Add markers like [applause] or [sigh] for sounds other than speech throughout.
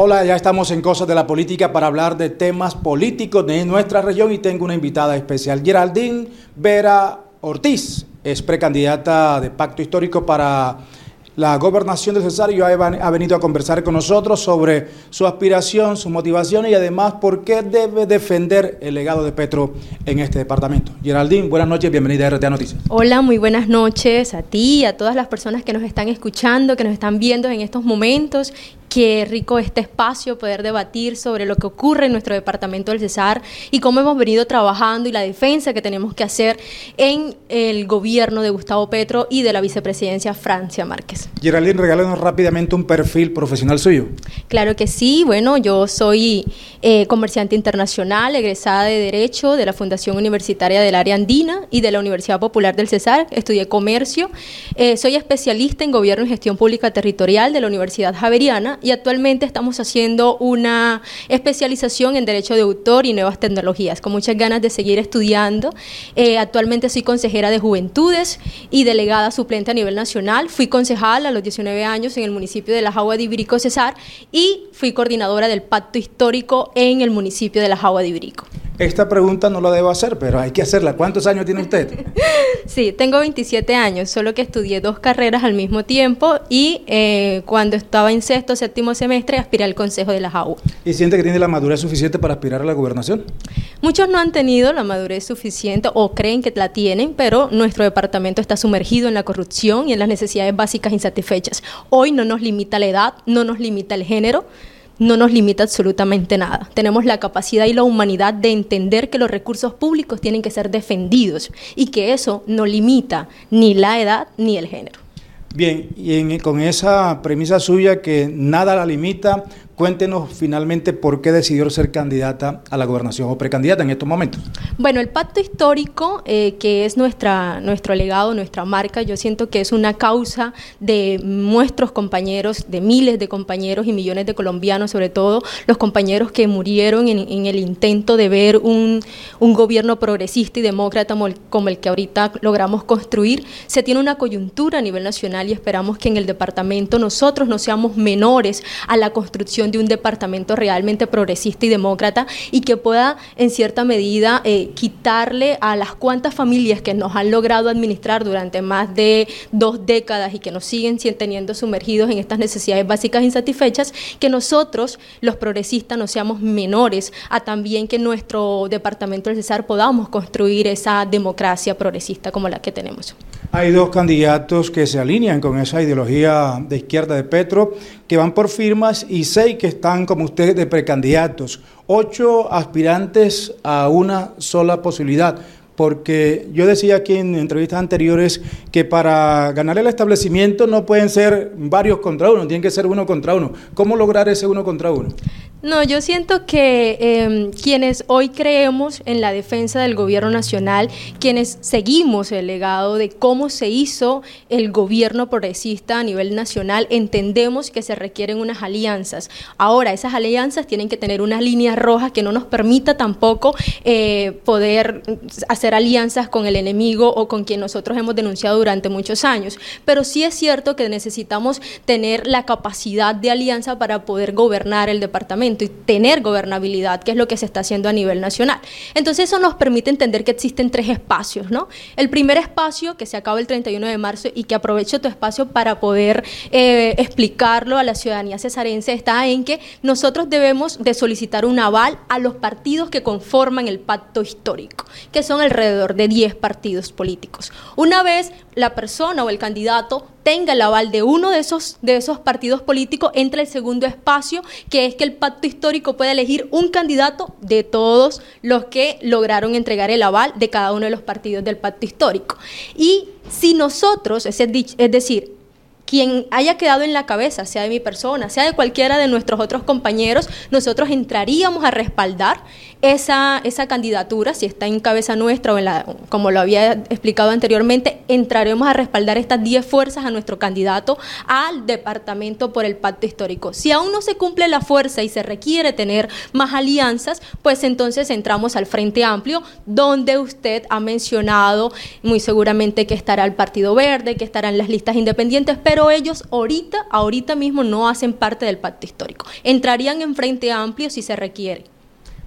Hola, ya estamos en Cosas de la Política para hablar de temas políticos de nuestra región y tengo una invitada especial, Geraldine Vera Ortiz, es precandidata de Pacto Histórico para la gobernación de Cesario ha venido a conversar con nosotros sobre su aspiración, su motivación y además por qué debe defender el legado de Petro en este departamento. Geraldine, buenas noches, bienvenida a RTA Noticias. Hola, muy buenas noches a ti y a todas las personas que nos están escuchando, que nos están viendo en estos momentos Qué rico este espacio, poder debatir sobre lo que ocurre en nuestro departamento del Cesar y cómo hemos venido trabajando y la defensa que tenemos que hacer en el gobierno de Gustavo Petro y de la vicepresidencia Francia Márquez. Geraldine, regálanos rápidamente un perfil profesional suyo. Claro que sí, bueno, yo soy eh, comerciante internacional, egresada de Derecho de la Fundación Universitaria del Área Andina y de la Universidad Popular del Cesar, estudié comercio, eh, soy especialista en Gobierno y Gestión Pública Territorial de la Universidad Javeriana y actualmente estamos haciendo una especialización en Derecho de Autor y Nuevas Tecnologías, con muchas ganas de seguir estudiando. Eh, actualmente soy consejera de Juventudes y delegada suplente a nivel nacional. Fui concejal a los 19 años en el municipio de La Jagua de Ibirico Cesar y fui coordinadora del Pacto Histórico en el municipio de La Jagua de Ibirico. Esta pregunta no la debo hacer, pero hay que hacerla. ¿Cuántos años tiene usted? [laughs] sí, tengo 27 años, solo que estudié dos carreras al mismo tiempo y eh, cuando estaba en sexto, séptimo semestre, aspiré al Consejo de las Aguas. ¿Y siente que tiene la madurez suficiente para aspirar a la gobernación? Muchos no han tenido la madurez suficiente o creen que la tienen, pero nuestro departamento está sumergido en la corrupción y en las necesidades básicas insatisfechas. Hoy no nos limita la edad, no nos limita el género no nos limita absolutamente nada. Tenemos la capacidad y la humanidad de entender que los recursos públicos tienen que ser defendidos y que eso no limita ni la edad ni el género. Bien, y con esa premisa suya que nada la limita, Cuéntenos finalmente por qué decidió ser candidata a la gobernación o precandidata en estos momentos. Bueno, el pacto histórico, eh, que es nuestra, nuestro legado, nuestra marca, yo siento que es una causa de nuestros compañeros, de miles de compañeros y millones de colombianos, sobre todo los compañeros que murieron en, el intento de ver un, gobierno progresista y demócrata como el que ahorita logramos construir. Se tiene una coyuntura a nivel nacional y esperamos que en el departamento nosotros no seamos menores a la construcción de un departamento realmente progresista y demócrata y que pueda en cierta medida eh, quitarle a las cuantas familias que nos han logrado administrar durante más de dos décadas y que nos siguen teniendo sumergidos en estas necesidades básicas insatisfechas, que nosotros, los progresistas, no seamos menores a también que nuestro departamento del Cesar podamos construir esa democracia progresista como la que tenemos. Hay dos candidatos que se alinean con esa ideología de izquierda de Petro, que van por firmas, y seis que están, como ustedes, de precandidatos. Ocho aspirantes a una sola posibilidad. Porque yo decía aquí en entrevistas anteriores que para ganar el establecimiento no pueden ser varios contra uno, tienen que ser uno contra uno. ¿Cómo lograr ese uno contra uno? No, yo siento que em, quienes hoy creemos en la defensa del gobierno nacional, quienes seguimos el legado de cómo se hizo el gobierno progresista a nivel nacional, entendemos que se requieren unas alianzas. Ahora, esas alianzas tienen que tener unas líneas rojas que no nos permita tampoco eh, poder hacer alianzas con el enemigo o con quien nosotros hemos denunciado durante muchos años. Pero sí es cierto que necesitamos tener la capacidad de alianza para poder gobernar el departamento y tener gobernabilidad, que es lo que se está haciendo a nivel nacional. Entonces eso nos permite entender que existen tres espacios, ¿no? El primer espacio, que se acaba el 31 de marzo y que aprovecho tu espacio para poder eh, explicarlo a la ciudadanía cesarense, está en que nosotros debemos de solicitar un aval a los partidos que conforman el pacto histórico, que son alrededor de 10 partidos políticos. Una vez la persona o el candidato tenga el aval de uno de esos, de esos partidos políticos, entra el segundo espacio, que es que el pacto histórico pueda elegir un candidato de todos los que lograron entregar el aval de cada uno de los partidos del pacto histórico. Y si nosotros, es decir, quien haya quedado en la cabeza, sea de mi persona, sea de cualquiera de nuestros otros compañeros, nosotros entraríamos a respaldar esa, esa candidatura, si está en cabeza nuestra o en la, como lo había explicado anteriormente, entraremos a respaldar estas 10 fuerzas a nuestro candidato al departamento por el pacto histórico. Si aún no se cumple la fuerza y se requiere tener más alianzas, pues entonces entramos al Frente Amplio, donde usted ha mencionado muy seguramente que estará el Partido Verde, que estarán las listas independientes, pero ellos ahorita, ahorita mismo no hacen parte del pacto histórico. Entrarían en Frente Amplio si se requiere.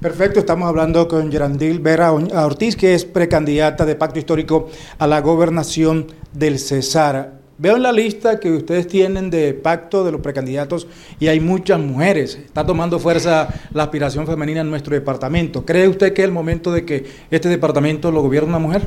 Perfecto, estamos hablando con Gerandil Vera Ortiz, que es precandidata de Pacto Histórico a la gobernación del Cesar. Veo en la lista que ustedes tienen de pacto de los precandidatos y hay muchas mujeres. Está tomando fuerza la aspiración femenina en nuestro departamento. ¿Cree usted que es el momento de que este departamento lo gobierne una mujer?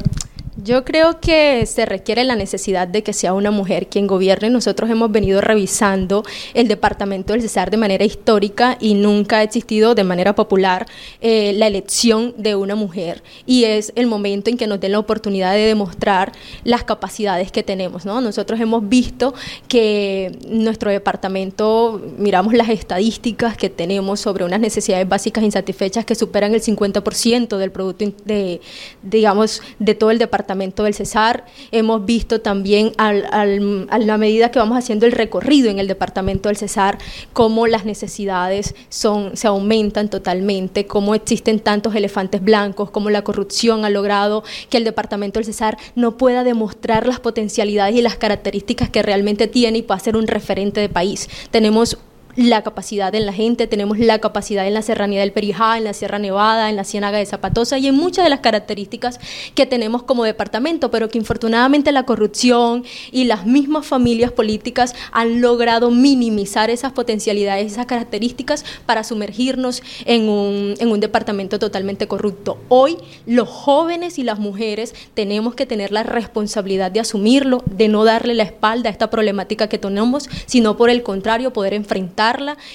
Yo creo que se requiere la necesidad de que sea una mujer quien gobierne. Nosotros hemos venido revisando el departamento del Cesar de manera histórica y nunca ha existido de manera popular eh, la elección de una mujer. Y es el momento en que nos den la oportunidad de demostrar las capacidades que tenemos. ¿no? Nosotros hemos visto que nuestro departamento, miramos las estadísticas que tenemos sobre unas necesidades básicas insatisfechas que superan el 50% del producto de, digamos, de todo el departamento del Cesar. Hemos visto también a la medida que vamos haciendo el recorrido en el departamento del Cesar, cómo las necesidades son, se aumentan totalmente, cómo existen tantos elefantes blancos, cómo la corrupción ha logrado que el departamento del Cesar no pueda demostrar las potencialidades y las características que realmente tiene y pueda ser un referente de país. Tenemos la capacidad en la gente, tenemos la capacidad en la serranía del Perijá, en la Sierra Nevada, en la Ciénaga de Zapatosa y en muchas de las características que tenemos como departamento, pero que infortunadamente la corrupción y las mismas familias políticas han logrado minimizar esas potencialidades, esas características para sumergirnos en un, en un departamento totalmente corrupto. Hoy los jóvenes y las mujeres tenemos que tener la responsabilidad de asumirlo, de no darle la espalda a esta problemática que tenemos, sino por el contrario poder enfrentar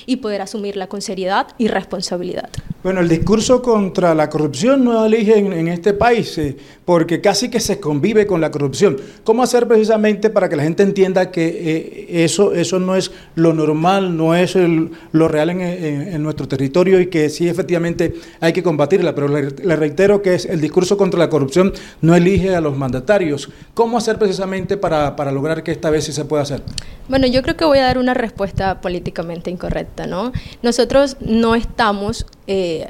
y poder asumirla con seriedad y responsabilidad. Bueno, el discurso contra la corrupción no elige en, este país, eh, porque casi que se convive con la corrupción. ¿Cómo hacer precisamente para que la gente entienda que eh, eso, eso no es lo normal, no es lo real en, nuestro territorio y que sí efectivamente hay que combatirla? Pero le, le reitero que es el discurso contra la corrupción no elige a los mandatarios. ¿Cómo hacer precisamente para, para lograr que esta vez sí se pueda hacer? Bueno, yo creo que voy a dar una respuesta políticamente incorrecta, ¿no? Nosotros no estamos eh,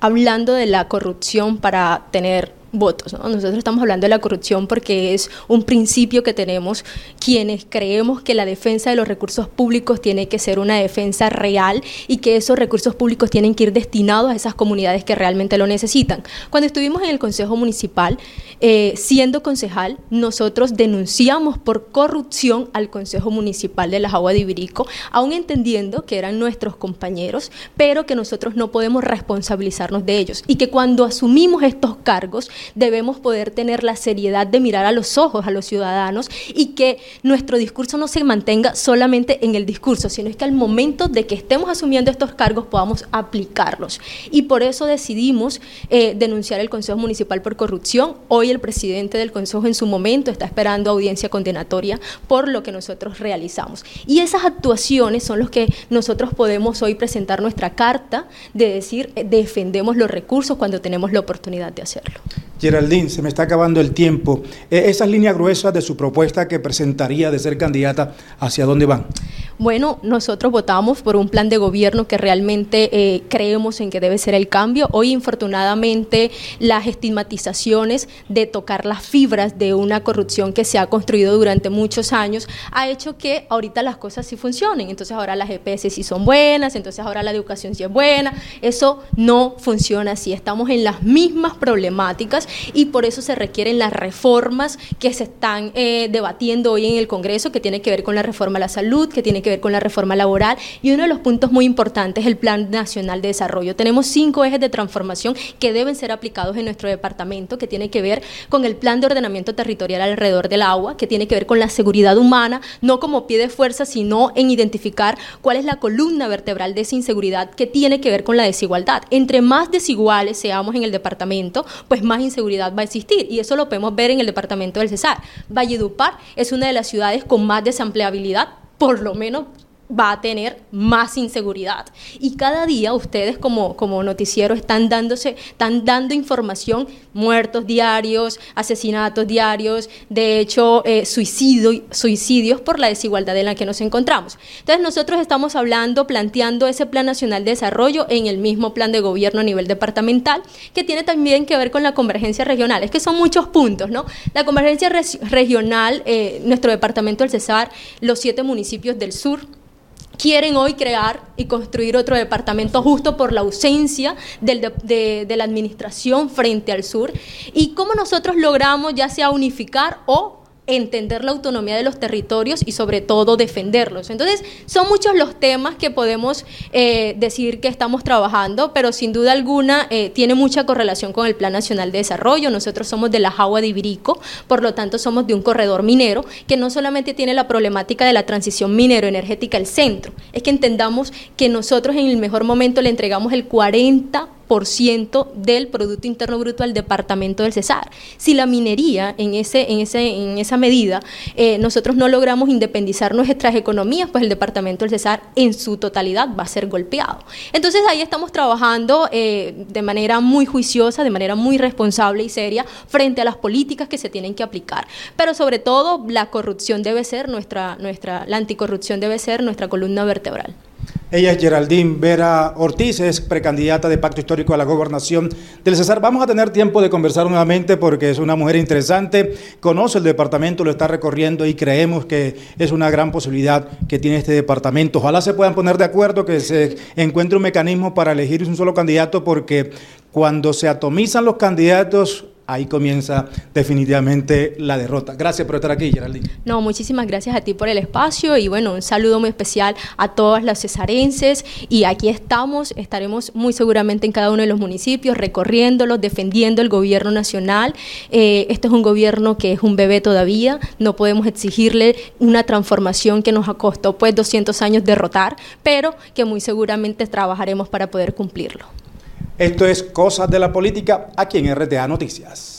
hablando de la corrupción para tener votos. Nosotros estamos hablando de la corrupción porque es un principio que tenemos quienes creemos que la defensa de los recursos públicos tiene que ser una defensa real y que esos recursos públicos tienen que ir destinados a esas comunidades que realmente lo necesitan. Cuando estuvimos en el Consejo Municipal, eh, siendo concejal, nosotros denunciamos por corrupción al Consejo Municipal de las Aguas de Ibirico, aún entendiendo que eran nuestros compañeros, pero que nosotros no podemos responsabilizarnos de ellos y que cuando asumimos estos cargos debemos poder tener la seriedad de mirar a los ojos a los ciudadanos y que nuestro discurso no se mantenga solamente en el discurso, sino es que al momento de que estemos asumiendo estos cargos podamos aplicarlos. Y por eso decidimos eh, denunciar el Consejo Municipal por corrupción. Hoy el presidente del Consejo en su momento está esperando audiencia condenatoria por lo que nosotros realizamos. Y esas actuaciones son los que nosotros podemos hoy presentar nuestra carta de decir eh, defendemos los recursos cuando tenemos la oportunidad de hacerlo. Geraldine, se me está acabando el tiempo. E, esas líneas gruesas de su propuesta que presentaría de ser candidata, ¿hacia dónde van? Bueno, nosotros votamos por un plan de gobierno que realmente eh, creemos en que debe ser el cambio. Hoy, infortunadamente, las estigmatizaciones de tocar las fibras de una corrupción que se ha construido durante muchos años ha hecho que ahorita las cosas sí funcionen. Entonces ahora las EPS sí son buenas, entonces ahora la educación sí es buena. Eso no funciona así. Estamos en las mismas problemáticas y por eso se requieren las reformas que se están eh, debatiendo hoy en el Congreso, que tiene que ver con la reforma a la salud, que tiene que ver con la reforma laboral y uno de los puntos muy importantes es el Plan Nacional de Desarrollo. Tenemos cinco ejes de transformación que deben ser aplicados en nuestro departamento, que tiene que ver con el Plan de Ordenamiento Territorial alrededor del agua, que tiene que ver con la seguridad humana, no como pie de fuerza, sino en identificar cuál es la columna vertebral de esa inseguridad que tiene que ver con la desigualdad. Entre más desiguales seamos en el departamento, pues más inseguridad seguridad va a existir y eso lo podemos ver en el departamento del Cesar. Valledupar es una de las ciudades con más desempleabilidad, por lo menos va a tener más inseguridad. Y cada día ustedes como, como noticiero están dándose, están dando información, muertos diarios, asesinatos diarios, de hecho eh, suicidio, suicidios por la desigualdad en la que nos encontramos. Entonces nosotros estamos hablando, planteando ese Plan Nacional de Desarrollo en el mismo plan de gobierno a nivel departamental, que tiene también que ver con la convergencia regional. Es que son muchos puntos, ¿no? La convergencia regional, eh, nuestro departamento del Cesar, los siete municipios del sur, quieren hoy crear y construir otro departamento justo por la ausencia de, de, la administración frente al sur y cómo nosotros logramos ya sea unificar o entender la autonomía de los territorios y sobre todo defenderlos. Entonces, son muchos los temas que podemos eh, decir que estamos trabajando, pero sin duda alguna eh, tiene mucha correlación con el Plan Nacional de Desarrollo. Nosotros somos de la Jagua de Ibirico, por lo tanto somos de un corredor minero que no solamente tiene la problemática de la transición minero-energética al centro, es que entendamos que nosotros en el mejor momento le entregamos el 40 ciento del Producto Interno Bruto al Departamento del Cesar. Si la minería en, ese, en, ese, en esa medida eh, nosotros no logramos independizar nuestras economías, pues el Departamento del Cesar en su totalidad va a ser golpeado. Entonces ahí estamos trabajando eh, de manera muy juiciosa, de manera muy responsable y seria frente a las políticas que se tienen que aplicar. Pero sobre todo la corrupción debe ser nuestra, nuestra la anticorrupción debe ser nuestra columna vertebral. Ella es Geraldine Vera Ortiz, es precandidata de Pacto Histórico a la gobernación del Cesar. Vamos a tener tiempo de conversar nuevamente porque es una mujer interesante, conoce el departamento, lo está recorriendo y creemos que es una gran posibilidad que tiene este departamento. Ojalá se puedan poner de acuerdo, que se encuentre un mecanismo para elegir un solo candidato porque cuando se atomizan los candidatos ahí comienza definitivamente la derrota. Gracias por estar aquí, Geraldine. No, muchísimas gracias a ti por el espacio y bueno, un saludo muy especial a todas las cesarenses y aquí estamos, estaremos muy seguramente en cada uno de los municipios recorriéndolos, defendiendo el gobierno nacional. Eh, este es un gobierno que es un bebé todavía, no podemos exigirle una transformación que nos ha costado pues 200 años derrotar, pero que muy seguramente trabajaremos para poder cumplirlo. Esto es Cosas de la Política aquí en RTA Noticias.